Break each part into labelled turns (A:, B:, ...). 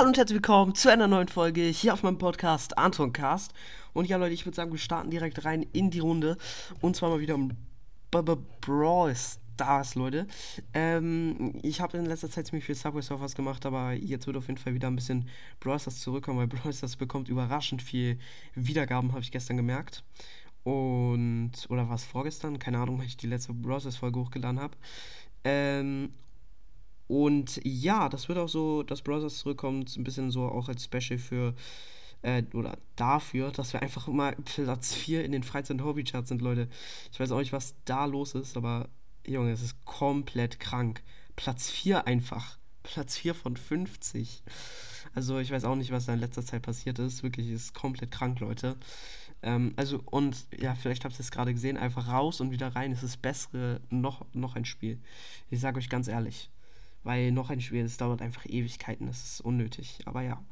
A: Hallo und herzlich willkommen zu einer neuen Folge hier auf meinem Podcast Anton Cast. Und ja, Leute, ich würde sagen, wir starten direkt rein in die Runde. Und zwar mal wieder um Brawl Stars, Leute. Ähm, ich habe in letzter Zeit ziemlich viel Subway Surfers gemacht, aber jetzt wird auf jeden Fall wieder ein bisschen Brawl Stars zurückkommen, weil Brawl Stars bekommt überraschend viel Wiedergaben, habe ich gestern gemerkt. Und, oder war es vorgestern? Keine Ahnung, weil ich die letzte Brawl Stars Folge hochgeladen habe. Ähm, und ja, das wird auch so, dass Brothers zurückkommt, ein bisschen so auch als Special für, äh, oder dafür, dass wir einfach immer Platz 4 in den Freizeit- und Hobbycharts sind, Leute. Ich weiß auch nicht, was da los ist, aber Junge, es ist komplett krank. Platz 4 einfach. Platz 4 von 50. Also ich weiß auch nicht, was da in letzter Zeit passiert ist. Wirklich, es ist komplett krank, Leute. Ähm, also, und ja, vielleicht habt ihr es gerade gesehen, einfach raus und wieder rein. Es ist das bessere, noch, noch ein Spiel. Ich sage euch ganz ehrlich. Weil noch ein Spiel, das dauert einfach Ewigkeiten, das ist unnötig. Aber ja.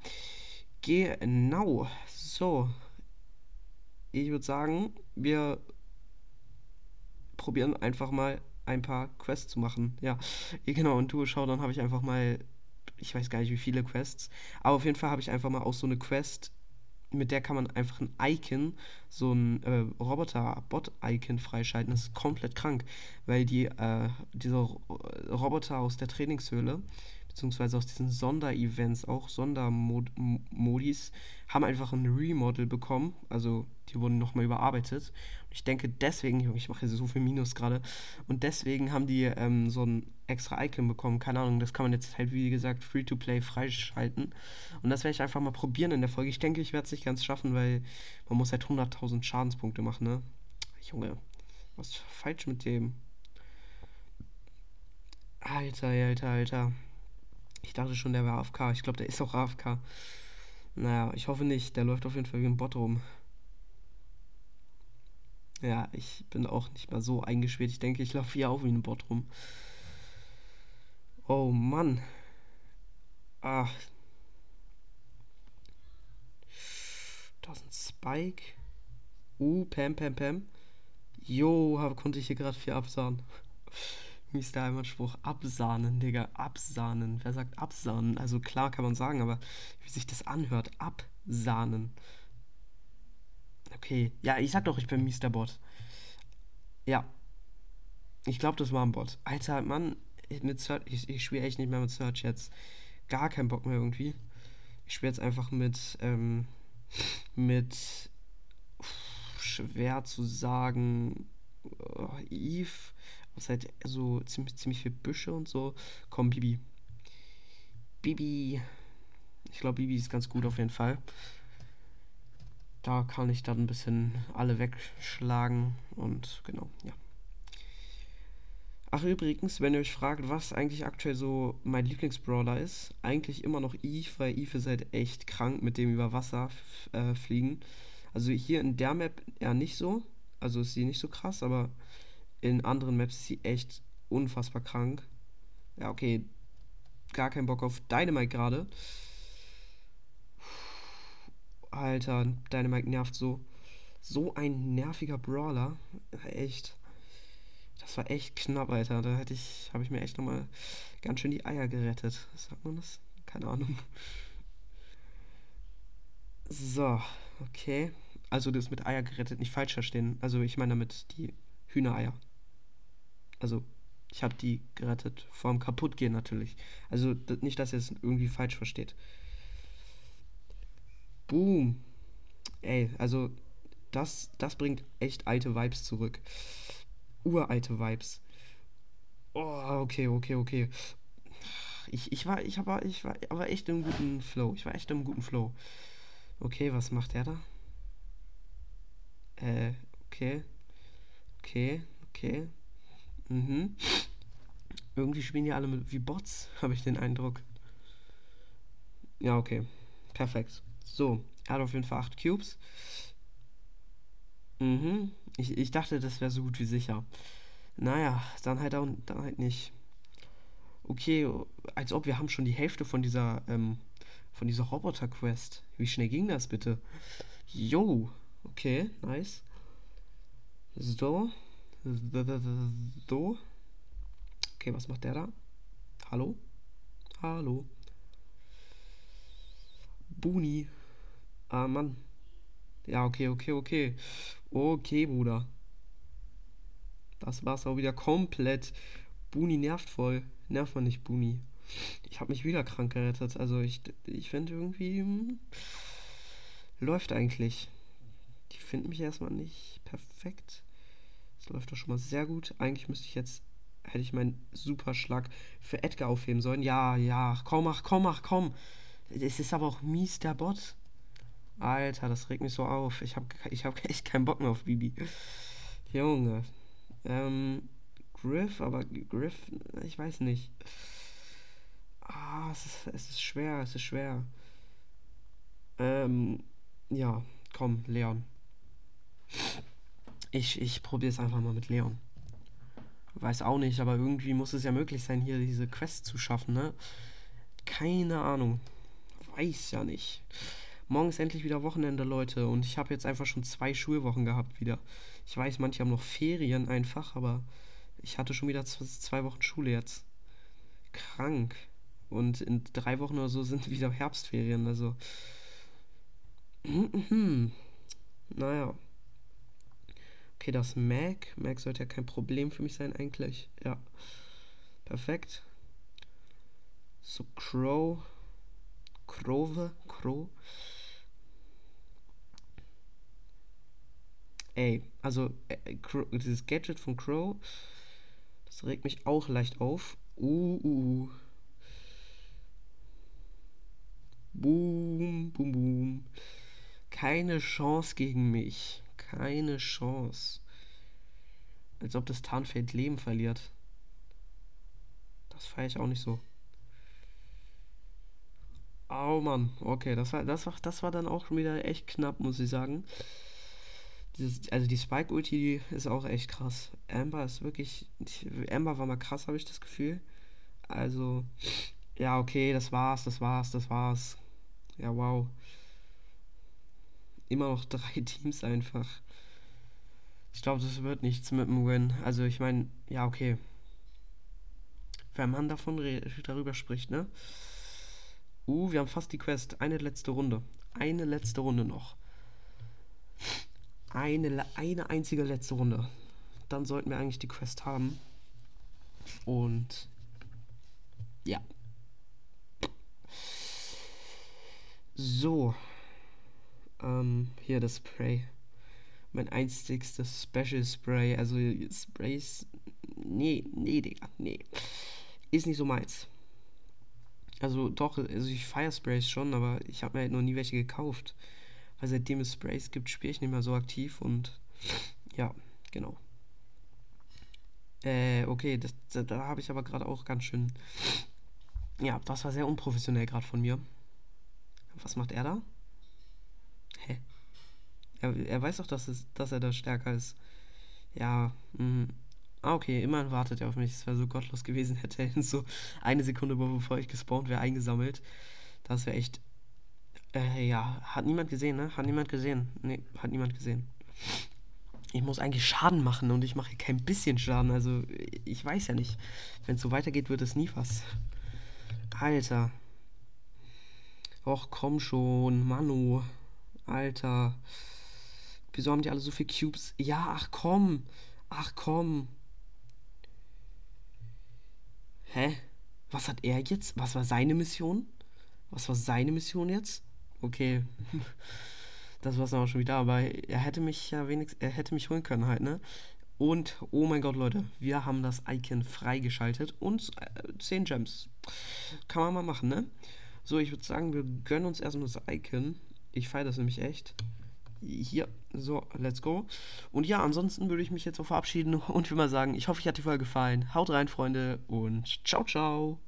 A: Genau. So. Ich würde sagen, wir probieren einfach mal ein paar Quests zu machen. Ja, genau. Und du schau, dann habe ich einfach mal, ich weiß gar nicht wie viele Quests, aber auf jeden Fall habe ich einfach mal auch so eine Quest mit der kann man einfach ein Icon, so ein äh, Roboter-Bot-Icon freischalten. Das ist komplett krank, weil die, äh, diese Roboter aus der Trainingshöhle, beziehungsweise aus diesen Sonderevents, auch Sondermodis, haben einfach ein Remodel bekommen. Also die wurden nochmal überarbeitet. Und ich denke deswegen, ich mache hier so viel Minus gerade, und deswegen haben die ähm, so ein extra Icon bekommen. Keine Ahnung, das kann man jetzt halt, wie gesagt, Free-to-Play freischalten. Und das werde ich einfach mal probieren in der Folge. Ich denke, ich werde es nicht ganz schaffen, weil man muss halt 100.000 Schadenspunkte machen, ne? Junge, was ist falsch mit dem? Alter, alter, alter. Ich dachte schon, der wäre AFK. Ich glaube, der ist auch AFK. Naja, ich hoffe nicht. Der läuft auf jeden Fall wie ein Bot rum. Ja, ich bin auch nicht mal so eingeschwert. Ich denke, ich laufe hier auch wie ein Bot rum. Oh Mann. Ah. Da ist ein Spike. Uh, Pam, Pam, Pam. Jo, konnte ich hier gerade vier absahnen. Wie ist der einmal Spruch? Absahnen, Digga. Absahnen. Wer sagt absahnen? Also klar kann man sagen, aber wie sich das anhört. Absahnen. Okay. Ja, ich sag doch, ich bin Mr. Bot. Ja. Ich glaube, das war ein Bot. Alter, Mann, mit Search, ich, ich spiele echt nicht mehr mit Search jetzt. Gar keinen Bock mehr irgendwie. Ich spiele jetzt einfach mit, ähm, mit, schwer zu sagen, oh, Eve. Was halt so ziemlich, ziemlich viel Büsche und so. Komm, Bibi. Bibi. Ich glaube, Bibi ist ganz gut auf jeden Fall. Da kann ich dann ein bisschen alle wegschlagen und genau, ja. Ach übrigens, wenn ihr euch fragt, was eigentlich aktuell so mein Lieblingsbrawler ist, eigentlich immer noch Eve, weil Eve ist halt echt krank mit dem über Wasser äh, fliegen. Also hier in der Map eher nicht so, also ist sie nicht so krass, aber in anderen Maps ist sie echt unfassbar krank. Ja, okay, gar keinen Bock auf Dynamite gerade. Alter, Dynamite nervt so. So ein nerviger Brawler. Echt. Das war echt knapp, Alter. Da hätte ich, habe ich mir echt nochmal ganz schön die Eier gerettet. Sagt man das? Keine Ahnung. So, okay. Also das mit Eier gerettet, nicht falsch verstehen. Also ich meine damit die Hühnereier. Also ich habe die gerettet vorm kaputtgehen natürlich. Also nicht, dass ihr es irgendwie falsch versteht. Boom. Ey, also das, das bringt echt alte Vibes zurück uralte Vibes. Oh, okay, okay, okay. Ich, ich war, ich aber, ich war aber echt im guten Flow. Ich war echt im guten Flow. Okay, was macht der da? Äh, okay. Okay, okay. Mhm. Irgendwie spielen die alle mit, wie Bots, habe ich den Eindruck. Ja, okay. Perfekt. So, er hat auf jeden Fall 8 Cubes. Mhm. Ich, ich dachte, das wäre so gut wie sicher. Naja, dann halt, auch, dann halt nicht. Okay, als ob wir haben schon die Hälfte von dieser, ähm, von dieser Roboter-Quest. Wie schnell ging das bitte? Jo, okay, nice. So. So. Okay, was macht der da? Hallo? Hallo? Buni. Ah, Mann. Ja, okay, okay, okay. Okay, Bruder. Das war's auch wieder komplett. Buni nervt voll. Nervt man nicht, Buni. Ich habe mich wieder krank gerettet. Also ich, ich finde irgendwie... Hm, läuft eigentlich. Ich finde mich erstmal nicht perfekt. Das läuft doch schon mal sehr gut. Eigentlich müsste ich jetzt... Hätte ich meinen Superschlag für Edgar aufheben sollen. Ja, ja. Komm, ach, komm, ach, komm. Es ist aber auch mies, der Bot. Alter, das regt mich so auf. Ich habe ich hab echt keinen Bock mehr auf Bibi. Junge. Ähm, Griff, aber Griff, ich weiß nicht. Ah, es ist, es ist schwer, es ist schwer. Ähm, ja, komm, Leon. Ich, ich probiere es einfach mal mit Leon. Weiß auch nicht, aber irgendwie muss es ja möglich sein, hier diese Quest zu schaffen, ne? Keine Ahnung. Weiß ja nicht. Morgen ist endlich wieder Wochenende, Leute. Und ich habe jetzt einfach schon zwei Schulwochen gehabt wieder. Ich weiß, manche haben noch Ferien einfach, aber ich hatte schon wieder zwei Wochen Schule jetzt. Krank. Und in drei Wochen oder so sind wieder Herbstferien, also. naja. Okay, das Mac. Mac sollte ja kein Problem für mich sein, eigentlich. Ja. Perfekt. So, Crow. Krove. Crow. Ey, also äh, dieses Gadget von Crow, das regt mich auch leicht auf. Uh, uh. Boom, boom, boom. Keine Chance gegen mich. Keine Chance. Als ob das Tarnfeld Leben verliert. Das feiere ich auch nicht so. Oh Mann, okay, das war, das war, das war dann auch schon wieder echt knapp, muss ich sagen. Dieses, also die Spike-Ulti ist auch echt krass. Amber ist wirklich. Amber war mal krass, habe ich das Gefühl. Also, ja, okay, das war's, das war's, das war's. Ja, wow. Immer noch drei Teams einfach. Ich glaube, das wird nichts mit dem Win. Also, ich meine, ja, okay. Wenn man davon darüber spricht, ne? Uh, wir haben fast die Quest. Eine letzte Runde. Eine letzte Runde noch eine, eine einzige letzte Runde. Dann sollten wir eigentlich die Quest haben. Und ja. So. Ähm, hier das Spray. Mein einzigstes Special Spray. Also Sprays. Nee, nee, Digga. Nee. Ist nicht so meins. Also doch, also ich feiere Sprays schon, aber ich habe mir halt noch nie welche gekauft. Weil seitdem es Sprays gibt, spiele ich nicht mehr so aktiv und ja, genau. Äh, okay, das, da, da habe ich aber gerade auch ganz schön. Ja, das war sehr unprofessionell gerade von mir. Was macht er da? Er, er weiß doch, dass, es, dass er da stärker ist. Ja, mh. Ah, okay, immerhin wartet er auf mich. Es wäre so gottlos gewesen, hätte er ihn so eine Sekunde bevor ich gespawnt wäre eingesammelt. Das wäre echt äh, ja, hat niemand gesehen, ne? Hat niemand gesehen. Nee, hat niemand gesehen. Ich muss eigentlich Schaden machen und ich mache kein bisschen Schaden. Also, ich weiß ja nicht. Wenn es so weitergeht, wird es nie was. Alter. Och, komm schon, Manu. Alter. Wieso haben die alle so viele Cubes? Ja, ach komm. Ach komm. Hä? Was hat er jetzt? Was war seine Mission? Was war seine Mission jetzt? okay, das war's dann auch schon wieder, aber er hätte mich ja wenigstens, er hätte mich holen können halt, ne? Und, oh mein Gott, Leute, wir haben das Icon freigeschaltet und äh, 10 Gems. Kann man mal machen, ne? So, ich würde sagen, wir gönnen uns erstmal das Icon. Ich feiere das nämlich echt. Hier, so, let's go. Und ja, ansonsten würde ich mich jetzt auch verabschieden und will mal sagen, ich hoffe, euch hat die Folge gefallen. Haut rein, Freunde, und ciao, ciao.